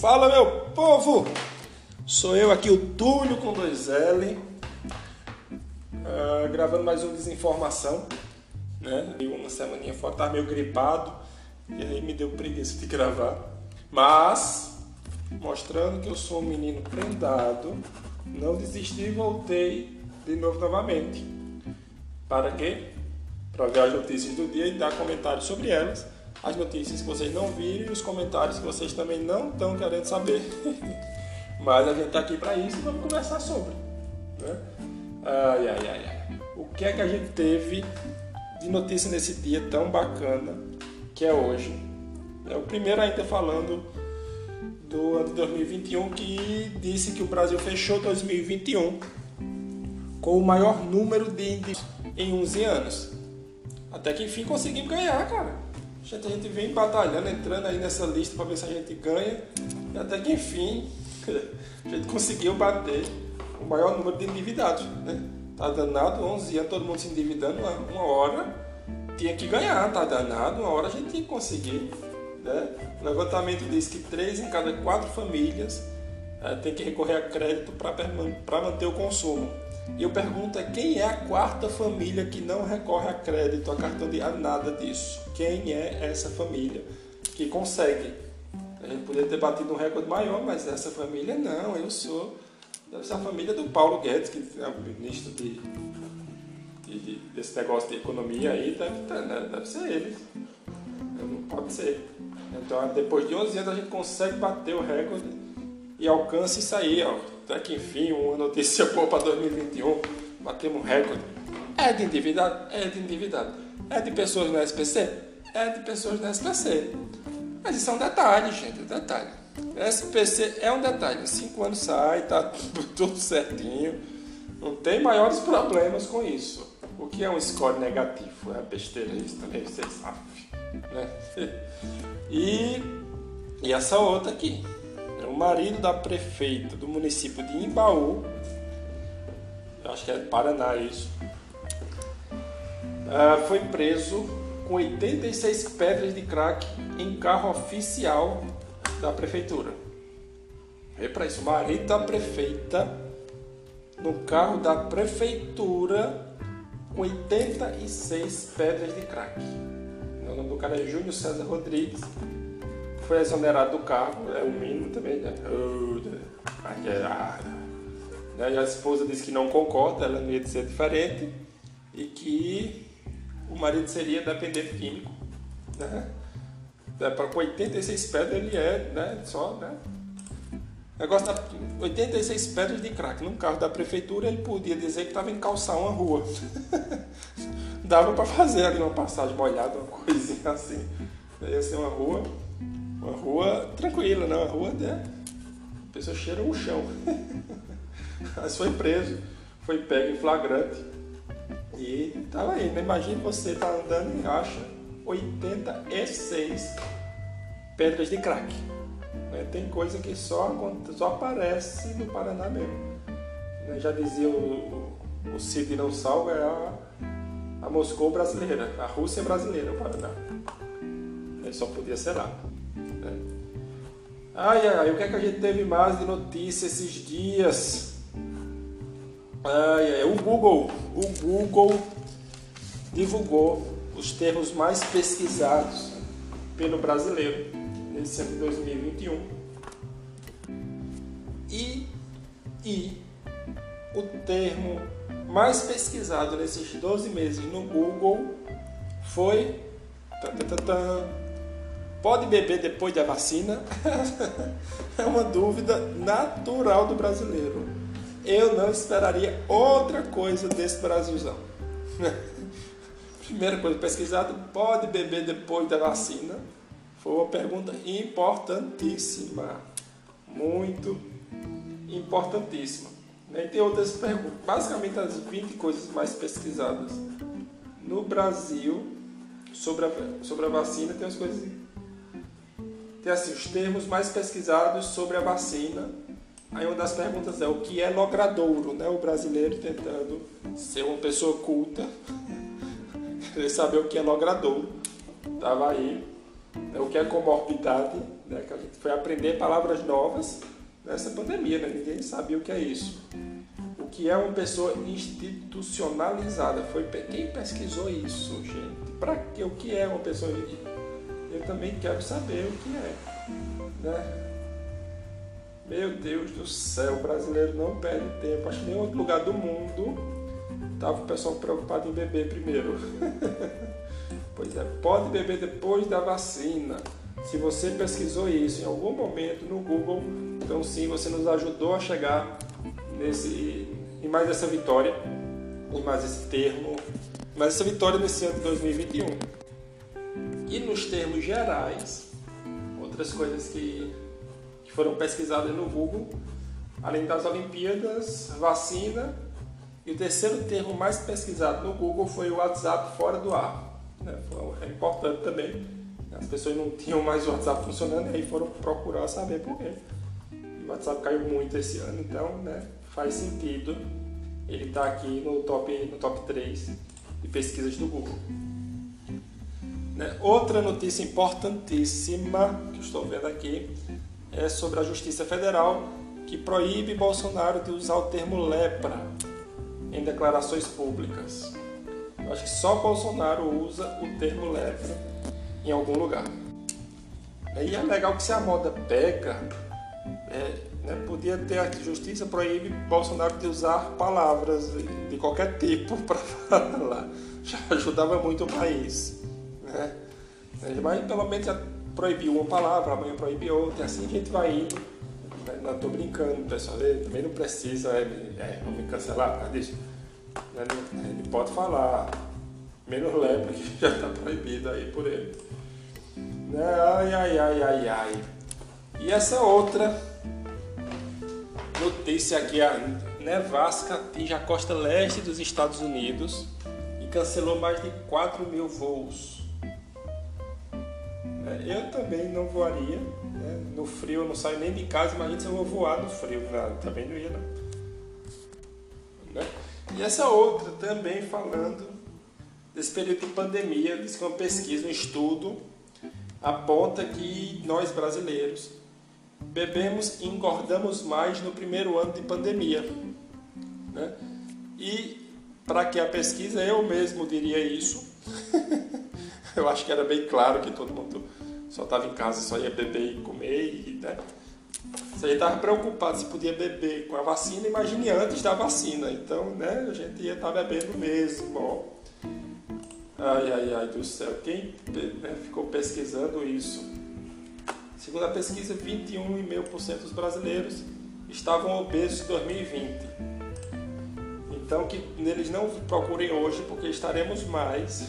Fala meu povo! Sou eu aqui, o Túlio com dois L, uh, gravando mais um Desinformação. Né? Uma semaninha fora, tava meio gripado e aí me deu preguiça de gravar. Mas, mostrando que eu sou um menino prendado, não desisti e voltei de novo novamente. Para quê? Para ver as notícias do dia e dar comentários sobre elas as notícias que vocês não viram e os comentários que vocês também não estão querendo saber. Mas a gente está aqui para isso e vamos conversar sobre. Né? Ai, ai, ai, ai. O que é que a gente teve de notícia nesse dia tão bacana que é hoje? É o primeiro ainda falando do ano de 2021 que disse que o Brasil fechou 2021 com o maior número de índices em 11 anos. Até que enfim conseguimos ganhar, cara. Gente, a gente vem batalhando, entrando aí nessa lista para ver se a gente ganha. E até que enfim, a gente conseguiu bater o maior número de endividados. Né? Tá danado, 11 anos, todo mundo se endividando, uma, hora tinha que ganhar, tá danado, uma hora a gente tinha que conseguir. Né? O levantamento diz que 3 em cada 4 famílias é, tem que recorrer a crédito para manter o consumo. E eu pergunto é quem é a quarta família que não recorre a crédito, a cartão de a nada disso? Quem é essa família que consegue? A gente poderia ter batido um recorde maior, mas essa família não, eu sou. Deve ser a família do Paulo Guedes, que é o ministro de, de, de desse negócio de economia aí, deve, ter, né? deve ser ele. Não pode ser. Então, depois de 11 anos, a gente consegue bater o recorde e alcança isso aí, ó até que enfim, uma notícia boa para 2021, batemos um recorde. É de endividado? É de endividado. É de pessoas no SPC? É de pessoas no SPC. Mas isso é um detalhe, gente, um detalhe. SPC é um detalhe. Cinco anos sai, tá tudo certinho. Não tem maiores problemas com isso. O que é um score negativo? É besteira isso também, vocês sabem. Né? E, e essa outra aqui marido da prefeita do município de Imbaú, acho que é Paraná isso, uh, foi preso com 86 pedras de crack em carro oficial da prefeitura. Vê para isso, marido da prefeita no carro da prefeitura com 86 pedras de crack. O nome do cara é Júnior César Rodrigues foi exonerado do cargo, é o mínimo também, né? A esposa disse que não concorda, ela não ia ser diferente e que o marido seria dependente químico, né? É, para com 86 pedras ele é, né? Só, né? Negócio da 86 pedras de crack. Num carro da prefeitura ele podia dizer que estava em calçar uma rua. Dava para fazer ali uma passagem molhada, uma coisinha assim. Ia ser uma rua uma rua tranquila, né? Uma rua de. A pessoa cheira o chão. Mas foi preso, foi pego em flagrante. E tava aí, né? Imagina você tá andando e acha 86 pedras de crack. Né? Tem coisa que só, só aparece no Paraná mesmo. Né? Já dizia o, o, Cid não salva é a, a Moscou brasileira, a Rússia brasileira, o Paraná. Ele só podia ser lá. Ai, ai, o que é que a gente teve mais de notícia esses dias? Ai, ai, o Google, o Google divulgou os termos mais pesquisados pelo brasileiro nesse ano de 2021. E, e o termo mais pesquisado nesses 12 meses no Google foi Pode beber depois da vacina? é uma dúvida natural do brasileiro. Eu não esperaria outra coisa desse Brasilzão. Primeira coisa pesquisada, pode beber depois da vacina? Foi uma pergunta importantíssima. Muito importantíssima. E tem outras perguntas, basicamente as 20 coisas mais pesquisadas no Brasil sobre a, sobre a vacina, tem as coisas tem assim, os termos mais pesquisados sobre a vacina. Aí uma das perguntas é o que é logradouro, né? O brasileiro tentando ser uma pessoa culta, querer saber o que é logradouro. Tava aí né, o que é comorbidade, né, que a gente foi aprender palavras novas nessa pandemia, né? ninguém sabia o que é isso. O que é uma pessoa institucionalizada? Foi quem pesquisou isso, gente? Para que o que é uma pessoa? Eu também quero saber o que é, né? Meu Deus do céu, o brasileiro não perde tempo. Acho que nem outro lugar do mundo tava o pessoal preocupado em beber primeiro. pois é, pode beber depois da vacina. Se você pesquisou isso em algum momento no Google, então sim, você nos ajudou a chegar nesse, em mais essa vitória, em mais esse termo, mais essa vitória nesse ano de 2021. E nos termos gerais, outras coisas que, que foram pesquisadas no Google, além das Olimpíadas, vacina, e o terceiro termo mais pesquisado no Google foi o WhatsApp fora do ar. Né? É importante também. As pessoas não tinham mais o WhatsApp funcionando e aí foram procurar saber por quê. O WhatsApp caiu muito esse ano, então né, faz sentido ele estar tá aqui no top, no top 3 de pesquisas do Google. Né? Outra notícia importantíssima que estou vendo aqui é sobre a Justiça Federal que proíbe Bolsonaro de usar o termo lepra em declarações públicas. Eu acho que só Bolsonaro usa o termo lepra em algum lugar. E é legal que se a moda pega, é, né, podia ter a justiça proíbe Bolsonaro de usar palavras de qualquer tipo para falar. Já ajudava muito o país. Né? Mas pelo menos proibiu uma palavra, amanhã proíbe outra, e assim a gente vai indo. Né? Não estou brincando, pessoal, também não precisa é, é, me cancelar por causa disso. Ele, pode falar, menos lepra que já está proibido aí por ele. Né? Ai, ai, ai, ai, ai. E essa outra notícia aqui, a nevasca atinge a costa leste dos Estados Unidos e cancelou mais de 4 mil voos. Né? Eu também não voaria. Né? No frio eu não saio nem de casa, imagina se eu vou voar no frio. Não, também não ia não. Né? E essa outra também falando desse período de pandemia, diz que uma pesquisa, um estudo aponta que nós brasileiros bebemos e engordamos mais no primeiro ano de pandemia. Né? E para que a pesquisa, eu mesmo diria isso. eu acho que era bem claro que todo mundo só estava em casa, só ia beber e comer. E, né? Se a gente estava preocupado se podia beber com a vacina, imagine antes da vacina. Então, né, a gente ia estar tá bebendo mesmo. Ai, ai, ai do céu. Quem né, ficou pesquisando isso? Segundo a pesquisa, 21,5% dos brasileiros estavam obesos em 2020. Então, que eles não procurem hoje, porque estaremos mais.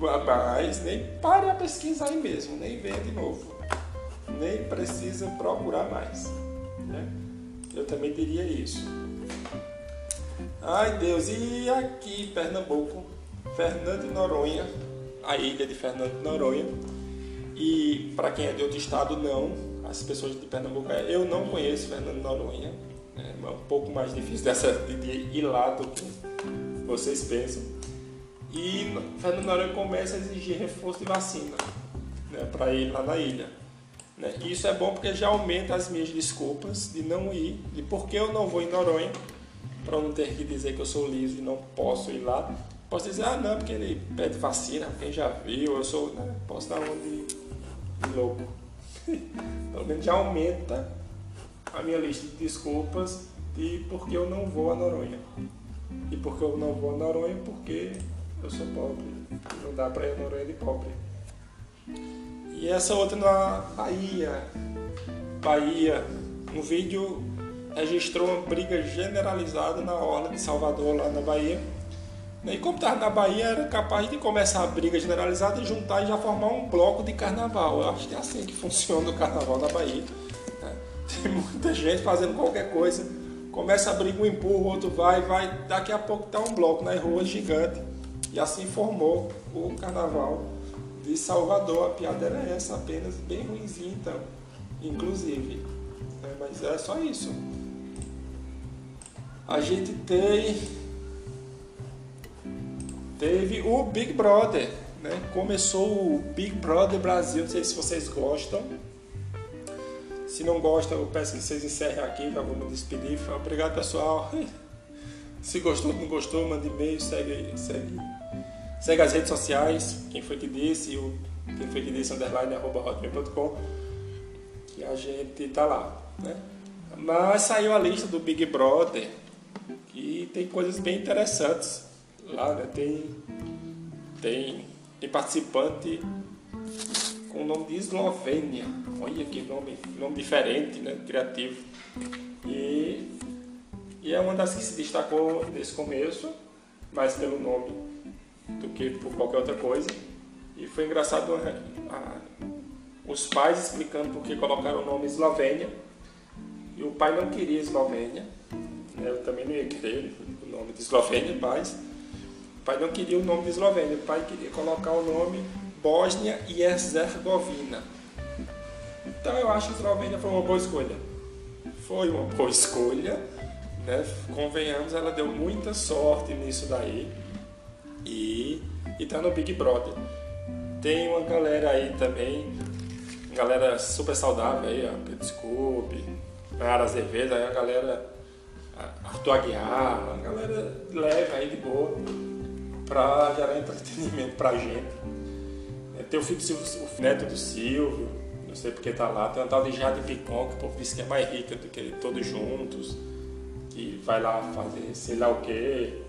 Mas nem pare a pesquisa aí mesmo, nem venha de novo. Nem precisa procurar mais. Né? Eu também diria isso. Ai Deus, e aqui Pernambuco Fernando de Noronha, a ilha de Fernando de Noronha. E para quem é de outro estado, não. As pessoas de Pernambuco, eu não conheço Fernando de Noronha. Né? É um pouco mais difícil dessa, de ir lá do que vocês pensam. E Fernando Noronha começa a exigir reforço de vacina né, para ir lá na ilha. Né? Isso é bom porque já aumenta as minhas desculpas de não ir, de por que eu não vou em Noronha, para não ter que dizer que eu sou liso e não posso ir lá. Posso dizer, ah não, porque ele pede vacina, quem já viu, eu sou. Né? Posso dar uma de, de louco. Pelo menos já aumenta a minha lista de desculpas de porque eu não vou a Noronha. E porque eu não vou a Noronha porque eu sou pobre. Não dá para ir a de pobre. E essa outra na Bahia. Bahia. Um vídeo registrou uma briga generalizada na orla de Salvador, lá na Bahia e como estava na Bahia, era capaz de começar a briga generalizada e juntar e já formar um bloco de carnaval. Eu acho que é assim que funciona o carnaval na Bahia. Né? Tem muita gente fazendo qualquer coisa, começa a briga, um empurra, o outro vai, vai, daqui a pouco está um bloco nas ruas gigante. E assim formou o carnaval de Salvador. A piada era essa, apenas bem ruimzinha então, inclusive. Né? Mas é só isso. A gente tem teve o Big Brother, né? Começou o Big Brother Brasil, não sei se vocês gostam. Se não gostam, eu peço que vocês encerrem aqui, já vou me despedir. Obrigado, pessoal. Se gostou, não gostou, mande e-mail, segue, segue, segue as redes sociais, quem foi que disse, o quem foi que disse, underline, arroba hotmail.com, que a gente tá lá, né? Mas saiu a lista do Big Brother e tem coisas bem interessantes lá, né? Tem, tem, tem participante com o nome de Eslovênia. Olha que nome, nome diferente, né? Criativo. E, e é uma das que se destacou nesse começo, mais pelo nome do que por qualquer outra coisa. E foi engraçado a, a, os pais explicando por que colocaram o nome Eslovênia. E o pai não queria Eslovênia. Né? Eu também não ia querer o nome de Eslovênia, pais. O pai não queria o nome de Eslovênia. O pai queria colocar o nome Bósnia e Herzegovina. Então eu acho que Eslovênia foi uma boa escolha. Foi uma boa escolha. Né? Convenhamos, ela deu muita sorte nisso daí. E está no Big Brother. Tem uma galera aí também, galera super saudável aí, ó, Pedro Scooby, Nara Azevedo, aí a galera Arthur Aguiar, a galera leve aí de boa pra gerar entretenimento pra gente. É, tem o filho do Silvio, o neto do Silvio, não sei porque tá lá, tem uma tal de Jade Picon, que o povo que é mais rica do que todos juntos, que vai lá fazer sei lá o quê.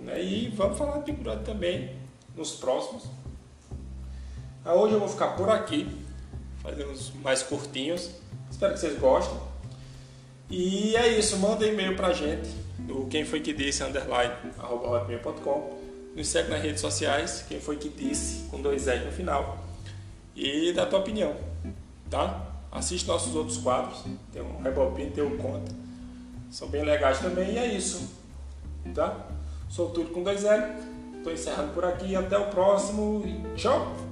Né? E vamos falar de Big também nos próximos. Ah, hoje eu vou ficar por aqui, fazendo uns mais curtinhos. Espero que vocês gostem. E é isso, manda e-mail pra gente no quem foi que disse underline Nos segue nas redes sociais, quem foi que disse com dois S no final. E dá tua opinião, tá? Assiste nossos outros quadros, tem um Rebobin, tem o Conta. São bem legais também e é isso, tá? Sou tudo com dois L. Estou encerrando por aqui. Até o próximo. Tchau!